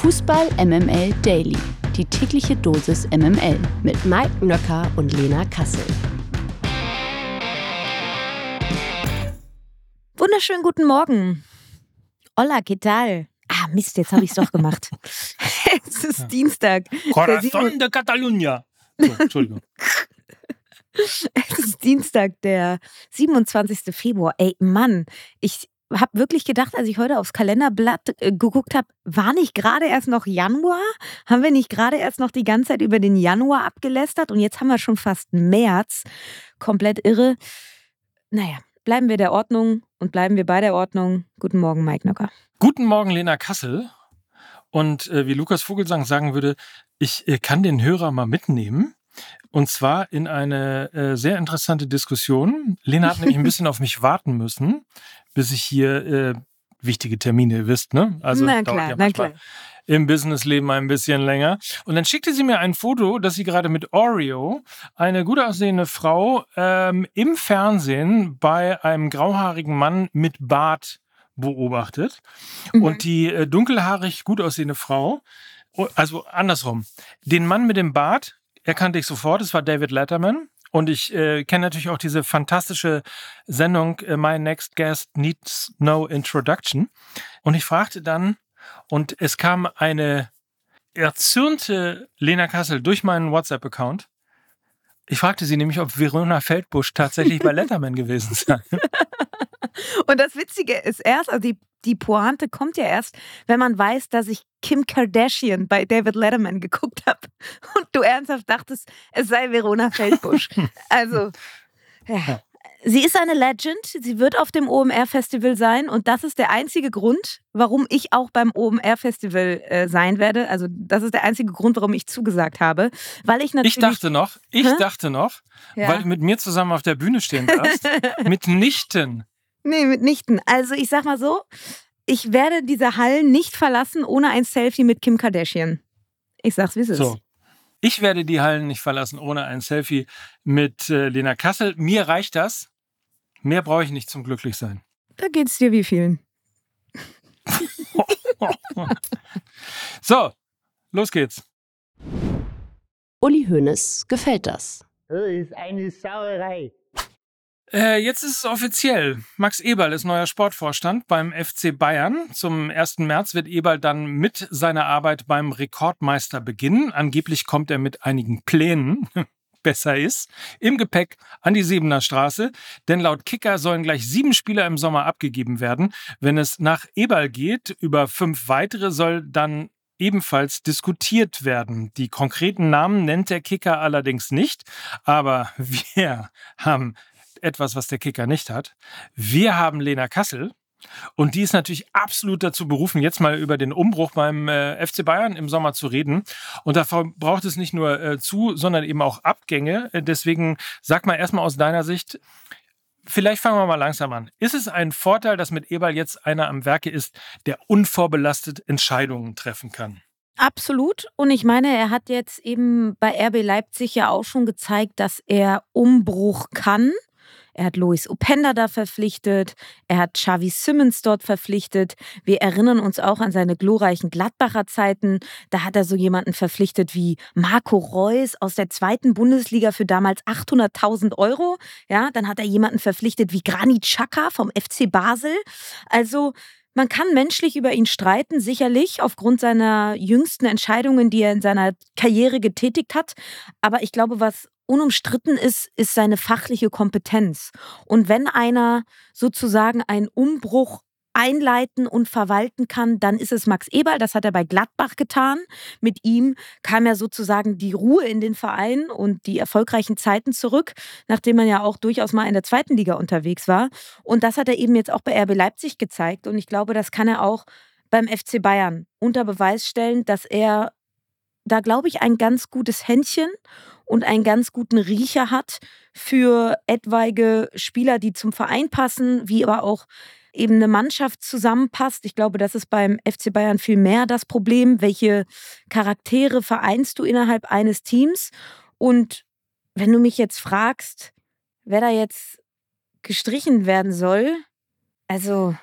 Fußball MML Daily. Die tägliche Dosis MML mit Mike Nöcker und Lena Kassel. Wunderschönen guten Morgen. Hola, ¿qué tal? Ah, Mist, jetzt habe ich es doch gemacht. es ist Dienstag. Corazon de Catalunya. So, Entschuldigung. Es ist Dienstag, der 27. Februar. Ey, Mann, ich habe wirklich gedacht, als ich heute aufs Kalenderblatt äh, geguckt habe, war nicht gerade erst noch Januar? Haben wir nicht gerade erst noch die ganze Zeit über den Januar abgelästert und jetzt haben wir schon fast März? Komplett irre. Naja, bleiben wir der Ordnung und bleiben wir bei der Ordnung. Guten Morgen, Mike Nocker. Guten Morgen, Lena Kassel. Und äh, wie Lukas Vogelsang sagen würde, ich äh, kann den Hörer mal mitnehmen. Und zwar in eine äh, sehr interessante Diskussion. Lena hat nämlich ein bisschen auf mich warten müssen, bis ich hier äh, wichtige Termine, ihr wisst, ne? Also na klar, ja na klar. Im Businessleben ein bisschen länger. Und dann schickte sie mir ein Foto, dass sie gerade mit Oreo eine gut aussehende Frau ähm, im Fernsehen bei einem grauhaarigen Mann mit Bart beobachtet. Mhm. Und die äh, dunkelhaarig gut aussehende Frau, oh, also andersrum, den Mann mit dem Bart erkannte ich sofort, es war David Letterman. Und ich äh, kenne natürlich auch diese fantastische Sendung äh, My Next Guest Needs No Introduction. Und ich fragte dann, und es kam eine erzürnte Lena Kassel durch meinen WhatsApp-Account. Ich fragte sie nämlich, ob Verona Feldbusch tatsächlich bei Letterman gewesen sei. Und das Witzige ist erst, also die, die Pointe kommt ja erst, wenn man weiß, dass ich Kim Kardashian bei David Letterman geguckt habe und du ernsthaft dachtest, es sei Verona Feldbusch. also, ja. Sie ist eine Legend. Sie wird auf dem OMR-Festival sein. Und das ist der einzige Grund, warum ich auch beim OMR-Festival äh, sein werde. Also, das ist der einzige Grund, warum ich zugesagt habe. Weil ich natürlich. Ich dachte noch, ich Hä? dachte noch, ja. weil du mit mir zusammen auf der Bühne stehen darfst, mitnichten Nee, mitnichten. Also ich sag mal so, ich werde diese Hallen nicht verlassen ohne ein Selfie mit Kim Kardashian. Ich sag's, wie es so. ist. Ich werde die Hallen nicht verlassen ohne ein Selfie mit äh, Lena Kassel. Mir reicht das. Mehr brauche ich nicht zum Glücklichsein. Da geht's dir wie vielen. so, los geht's. Uli Hoeneß gefällt das. Das ist eine Sauerei. Äh, jetzt ist es offiziell. Max Eberl ist neuer Sportvorstand beim FC Bayern. Zum 1. März wird Eberl dann mit seiner Arbeit beim Rekordmeister beginnen. Angeblich kommt er mit einigen Plänen. besser ist, im Gepäck an die Siebener Straße. Denn laut Kicker sollen gleich sieben Spieler im Sommer abgegeben werden. Wenn es nach Eberl geht, über fünf weitere soll dann ebenfalls diskutiert werden. Die konkreten Namen nennt der Kicker allerdings nicht, aber wir haben etwas, was der Kicker nicht hat. Wir haben Lena Kassel. Und die ist natürlich absolut dazu berufen, jetzt mal über den Umbruch beim äh, FC Bayern im Sommer zu reden. Und davor braucht es nicht nur äh, zu, sondern eben auch Abgänge. Äh, deswegen sag mal erstmal aus deiner Sicht, vielleicht fangen wir mal langsam an. Ist es ein Vorteil, dass mit Eberl jetzt einer am Werke ist, der unvorbelastet Entscheidungen treffen kann? Absolut. Und ich meine, er hat jetzt eben bei RB Leipzig ja auch schon gezeigt, dass er Umbruch kann. Er hat Lois Openda da verpflichtet. Er hat Xavi Simmons dort verpflichtet. Wir erinnern uns auch an seine glorreichen Gladbacher Zeiten. Da hat er so jemanden verpflichtet wie Marco Reus aus der zweiten Bundesliga für damals 800.000 Euro. Ja, dann hat er jemanden verpflichtet wie Granit Xhaka vom FC Basel. Also, man kann menschlich über ihn streiten, sicherlich, aufgrund seiner jüngsten Entscheidungen, die er in seiner Karriere getätigt hat. Aber ich glaube, was unumstritten ist, ist seine fachliche Kompetenz. Und wenn einer sozusagen einen Umbruch einleiten und verwalten kann, dann ist es Max Eberl. Das hat er bei Gladbach getan. Mit ihm kam ja sozusagen die Ruhe in den Verein und die erfolgreichen Zeiten zurück, nachdem man ja auch durchaus mal in der zweiten Liga unterwegs war. Und das hat er eben jetzt auch bei RB Leipzig gezeigt. Und ich glaube, das kann er auch beim FC Bayern unter Beweis stellen, dass er da, glaube ich, ein ganz gutes Händchen und einen ganz guten Riecher hat für etwaige Spieler, die zum Verein passen, wie aber auch eben eine Mannschaft zusammenpasst. Ich glaube, das ist beim FC Bayern viel mehr das Problem. Welche Charaktere vereinst du innerhalb eines Teams? Und wenn du mich jetzt fragst, wer da jetzt gestrichen werden soll, also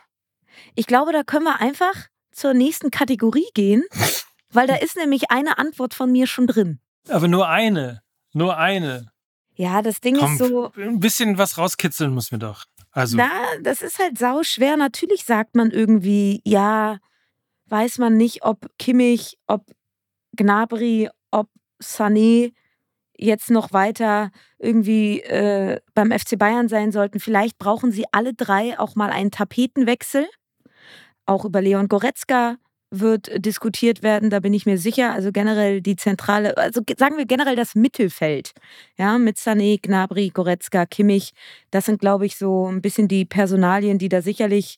ich glaube, da können wir einfach zur nächsten Kategorie gehen. Weil da ist nämlich eine Antwort von mir schon drin. Aber nur eine. Nur eine. Ja, das Ding Komm, ist so. Ein bisschen was rauskitzeln muss mir doch. Also. Na, das ist halt sau schwer. Natürlich sagt man irgendwie, ja, weiß man nicht, ob Kimmich, ob Gnabry, ob Sané jetzt noch weiter irgendwie äh, beim FC Bayern sein sollten. Vielleicht brauchen sie alle drei auch mal einen Tapetenwechsel. Auch über Leon Goretzka wird diskutiert werden, da bin ich mir sicher. Also generell die zentrale, also sagen wir generell das Mittelfeld, ja, mit Sané, Gnabry, Goretzka, Kimmich. Das sind, glaube ich, so ein bisschen die Personalien, die da sicherlich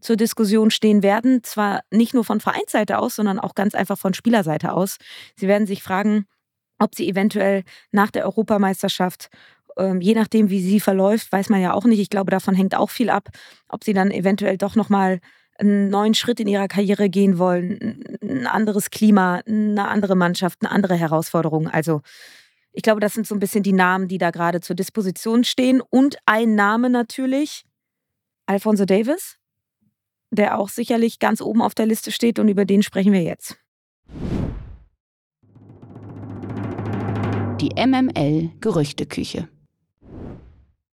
zur Diskussion stehen werden. Zwar nicht nur von Vereinsseite aus, sondern auch ganz einfach von Spielerseite aus. Sie werden sich fragen, ob sie eventuell nach der Europameisterschaft ähm, je nachdem, wie sie verläuft, weiß man ja auch nicht. Ich glaube, davon hängt auch viel ab, ob sie dann eventuell doch nochmal einen neuen Schritt in ihrer Karriere gehen wollen, ein anderes Klima, eine andere Mannschaft, eine andere Herausforderung. Also ich glaube, das sind so ein bisschen die Namen, die da gerade zur Disposition stehen. Und ein Name natürlich, Alfonso Davis, der auch sicherlich ganz oben auf der Liste steht und über den sprechen wir jetzt. Die MML Gerüchteküche.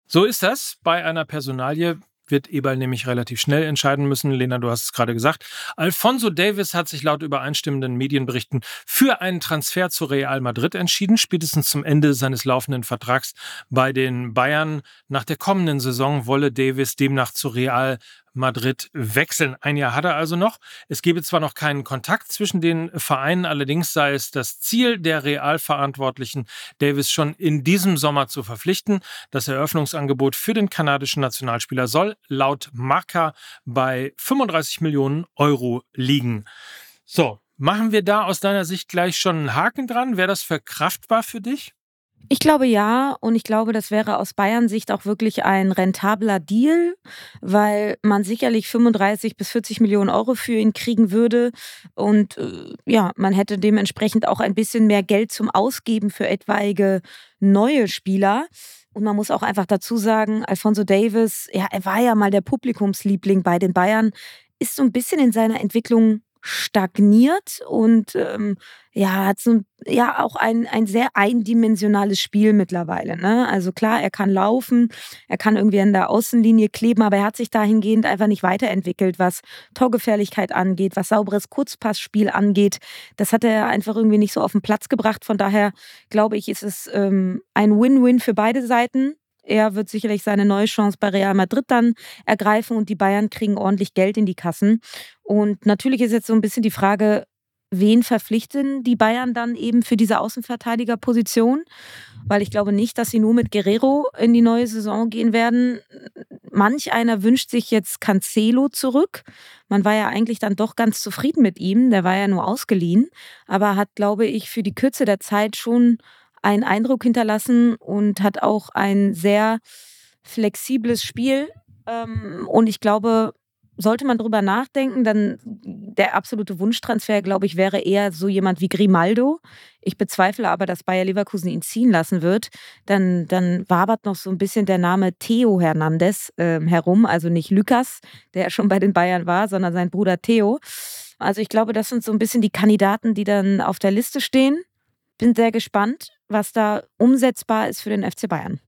So ist das bei einer Personalie, wird Eberl nämlich relativ schnell entscheiden müssen. Lena, du hast es gerade gesagt. Alfonso Davis hat sich laut übereinstimmenden Medienberichten für einen Transfer zu Real Madrid entschieden, spätestens zum Ende seines laufenden Vertrags bei den Bayern. Nach der kommenden Saison wolle Davis demnach zu Real Madrid wechseln. Ein Jahr hat er also noch. Es gebe zwar noch keinen Kontakt zwischen den Vereinen, allerdings sei es das Ziel der Realverantwortlichen, Davis schon in diesem Sommer zu verpflichten. Das Eröffnungsangebot für den kanadischen Nationalspieler soll laut Marca bei 35 Millionen Euro liegen. So, machen wir da aus deiner Sicht gleich schon einen Haken dran? Wäre das verkraftbar für dich? Ich glaube ja und ich glaube, das wäre aus Bayern Sicht auch wirklich ein rentabler Deal, weil man sicherlich 35 bis 40 Millionen Euro für ihn kriegen würde und äh, ja, man hätte dementsprechend auch ein bisschen mehr Geld zum Ausgeben für etwaige neue Spieler. Und man muss auch einfach dazu sagen, Alfonso Davis, ja, er war ja mal der Publikumsliebling bei den Bayern, ist so ein bisschen in seiner Entwicklung stagniert und ähm, ja, hat so ja auch ein, ein sehr eindimensionales Spiel mittlerweile. Ne? Also klar, er kann laufen, er kann irgendwie an der Außenlinie kleben, aber er hat sich dahingehend einfach nicht weiterentwickelt, was Torgefährlichkeit angeht, was sauberes Kurzpassspiel angeht. Das hat er einfach irgendwie nicht so auf den Platz gebracht. Von daher glaube ich, ist es ähm, ein Win-Win für beide Seiten. Er wird sicherlich seine neue Chance bei Real Madrid dann ergreifen und die Bayern kriegen ordentlich Geld in die Kassen. Und natürlich ist jetzt so ein bisschen die Frage, wen verpflichten die Bayern dann eben für diese Außenverteidigerposition? Weil ich glaube nicht, dass sie nur mit Guerrero in die neue Saison gehen werden. Manch einer wünscht sich jetzt Cancelo zurück. Man war ja eigentlich dann doch ganz zufrieden mit ihm. Der war ja nur ausgeliehen, aber hat, glaube ich, für die Kürze der Zeit schon einen Eindruck hinterlassen und hat auch ein sehr flexibles Spiel. Ähm, und ich glaube, sollte man drüber nachdenken, dann der absolute Wunschtransfer, glaube ich, wäre eher so jemand wie Grimaldo. Ich bezweifle aber, dass Bayer Leverkusen ihn ziehen lassen wird. Dann, dann wabert noch so ein bisschen der Name Theo Hernandez äh, herum. Also nicht Lukas, der schon bei den Bayern war, sondern sein Bruder Theo. Also ich glaube, das sind so ein bisschen die Kandidaten, die dann auf der Liste stehen. Bin sehr gespannt, was da umsetzbar ist für den FC Bayern.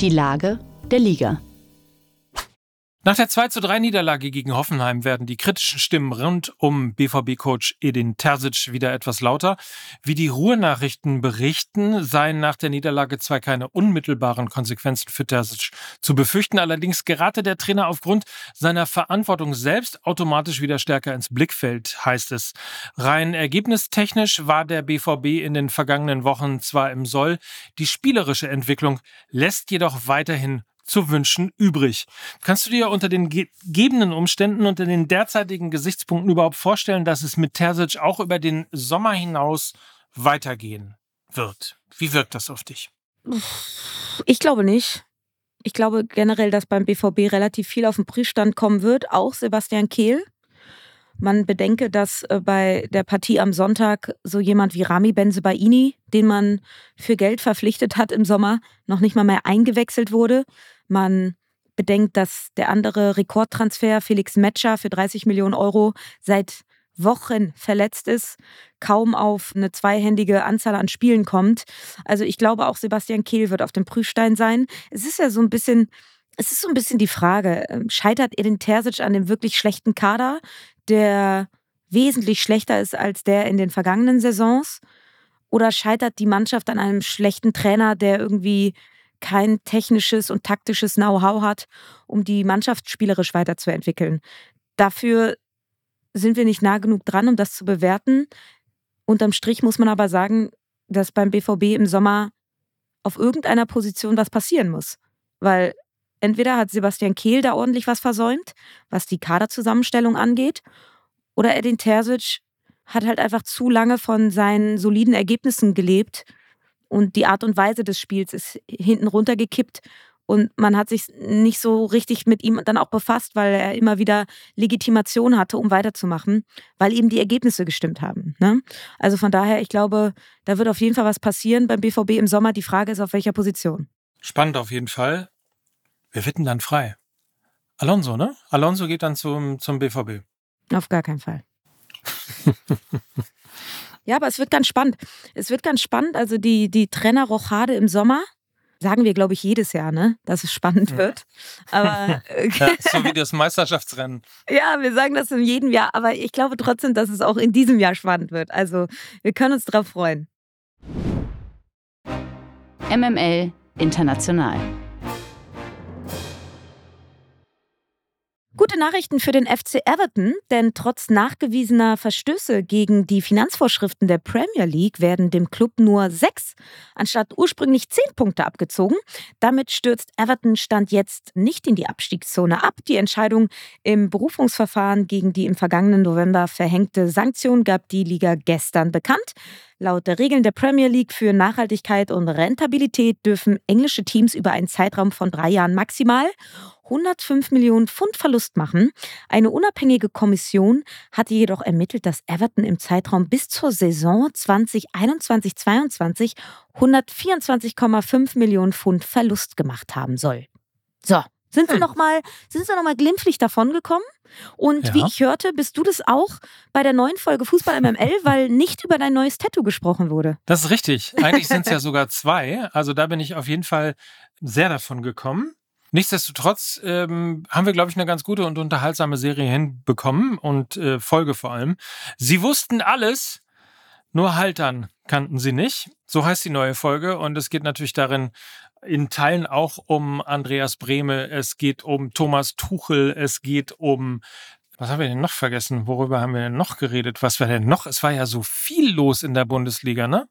Die Lage der Liga. Nach der 2 zu 3 Niederlage gegen Hoffenheim werden die kritischen Stimmen rund um BVB-Coach Edin Terzic wieder etwas lauter. Wie die Ruhrnachrichten berichten, seien nach der Niederlage zwar keine unmittelbaren Konsequenzen für Terzic zu befürchten, allerdings gerate der Trainer aufgrund seiner Verantwortung selbst automatisch wieder stärker ins Blickfeld, heißt es. Rein ergebnistechnisch war der BVB in den vergangenen Wochen zwar im Soll, die spielerische Entwicklung lässt jedoch weiterhin zu wünschen übrig. Kannst du dir unter den gegebenen Umständen, unter den derzeitigen Gesichtspunkten überhaupt vorstellen, dass es mit Terzic auch über den Sommer hinaus weitergehen wird? Wie wirkt das auf dich? Ich glaube nicht. Ich glaube generell, dass beim BVB relativ viel auf den Prüfstand kommen wird, auch Sebastian Kehl. Man bedenke, dass äh, bei der Partie am Sonntag so jemand wie Rami Benzebaini, den man für Geld verpflichtet hat im Sommer, noch nicht mal mehr eingewechselt wurde. Man bedenkt, dass der andere Rekordtransfer Felix Metscher für 30 Millionen Euro seit Wochen verletzt ist, kaum auf eine zweihändige Anzahl an Spielen kommt. Also ich glaube auch Sebastian Kehl wird auf dem Prüfstein sein. Es ist ja so ein bisschen, es ist so ein bisschen die Frage, ähm, scheitert Edin Terzic an dem wirklich schlechten Kader, der wesentlich schlechter ist als der in den vergangenen Saisons? Oder scheitert die Mannschaft an einem schlechten Trainer, der irgendwie kein technisches und taktisches Know-how hat, um die Mannschaft spielerisch weiterzuentwickeln? Dafür sind wir nicht nah genug dran, um das zu bewerten. Unterm Strich muss man aber sagen, dass beim BVB im Sommer auf irgendeiner Position was passieren muss. Weil entweder hat Sebastian Kehl da ordentlich was versäumt, was die Kaderzusammenstellung angeht, oder Edin Terzic hat halt einfach zu lange von seinen soliden Ergebnissen gelebt und die Art und Weise des Spiels ist hinten runtergekippt und man hat sich nicht so richtig mit ihm dann auch befasst, weil er immer wieder Legitimation hatte, um weiterzumachen, weil eben die Ergebnisse gestimmt haben. Ne? Also von daher, ich glaube, da wird auf jeden Fall was passieren beim BVB im Sommer. Die Frage ist, auf welcher Position. Spannend auf jeden Fall. Wird denn dann frei? Alonso, ne? Alonso geht dann zum, zum BVB. Auf gar keinen Fall. ja, aber es wird ganz spannend. Es wird ganz spannend. Also die, die Trennerrochade im Sommer Sagen wir, glaube ich, jedes Jahr, ne? dass es spannend wird. Aber ja, so wie das Meisterschaftsrennen. Ja, wir sagen das in jedem Jahr, aber ich glaube trotzdem, dass es auch in diesem Jahr spannend wird. Also wir können uns darauf freuen. MML International. Gute Nachrichten für den FC Everton, denn trotz nachgewiesener Verstöße gegen die Finanzvorschriften der Premier League werden dem Club nur sechs anstatt ursprünglich zehn Punkte abgezogen. Damit stürzt Everton Stand jetzt nicht in die Abstiegszone ab. Die Entscheidung im Berufungsverfahren gegen die im vergangenen November verhängte Sanktion gab die Liga gestern bekannt. Laut der Regeln der Premier League für Nachhaltigkeit und Rentabilität dürfen englische Teams über einen Zeitraum von drei Jahren maximal 105 Millionen Pfund Verlust machen. Eine unabhängige Kommission hatte jedoch ermittelt, dass Everton im Zeitraum bis zur Saison 2021-22 124,5 Millionen Pfund Verlust gemacht haben soll. So, sind sie hm. noch mal, sind sie noch mal glimpflich davongekommen? Und ja. wie ich hörte, bist du das auch bei der neuen Folge Fußball MML, weil nicht über dein neues Tattoo gesprochen wurde. Das ist richtig. Eigentlich sind es ja sogar zwei. Also da bin ich auf jeden Fall sehr davon gekommen. Nichtsdestotrotz ähm, haben wir, glaube ich, eine ganz gute und unterhaltsame Serie hinbekommen und äh, Folge vor allem. Sie wussten alles, nur Haltern kannten sie nicht. So heißt die neue Folge und es geht natürlich darin in Teilen auch um Andreas Brehme, es geht um Thomas Tuchel, es geht um was haben wir denn noch vergessen? Worüber haben wir denn noch geredet? Was war denn noch? Es war ja so viel los in der Bundesliga, ne?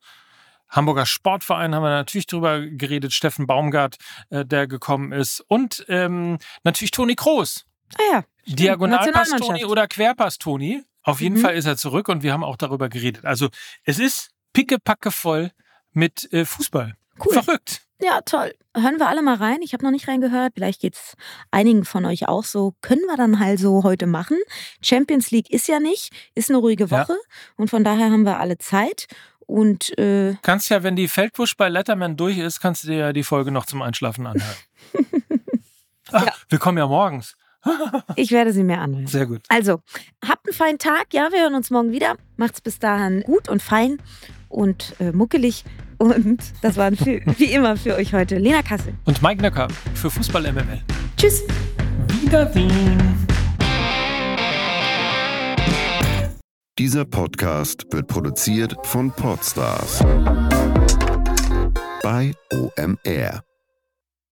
Hamburger Sportverein haben wir natürlich drüber geredet, Steffen Baumgart, äh, der gekommen ist. Und ähm, natürlich Toni Kroos. Ah ja. Diagonalpass Toni oder Querpass Toni. Auf jeden mhm. Fall ist er zurück und wir haben auch darüber geredet. Also es ist pickepacke voll mit äh, Fußball. Cool. Verrückt. Ja, toll. Hören wir alle mal rein. Ich habe noch nicht reingehört. Vielleicht geht es einigen von euch auch so. Können wir dann halt so heute machen. Champions League ist ja nicht, ist eine ruhige Woche. Ja. Und von daher haben wir alle Zeit. Und äh, kannst ja, wenn die Feldbusch bei Letterman durch ist, kannst du dir ja die Folge noch zum Einschlafen anhören. Ach, ja. Wir kommen ja morgens. Ich werde sie mir anhören. Sehr gut. Also, habt einen feinen Tag. Ja, wir hören uns morgen wieder. Macht's bis dahin gut und fein und äh, muckelig. Und das waren für, wie immer für euch heute Lena Kassel. Und Mike Nöcker für Fußball MML. Tschüss. Wiedersehen. Dieser Podcast wird produziert von Podstars bei OMR.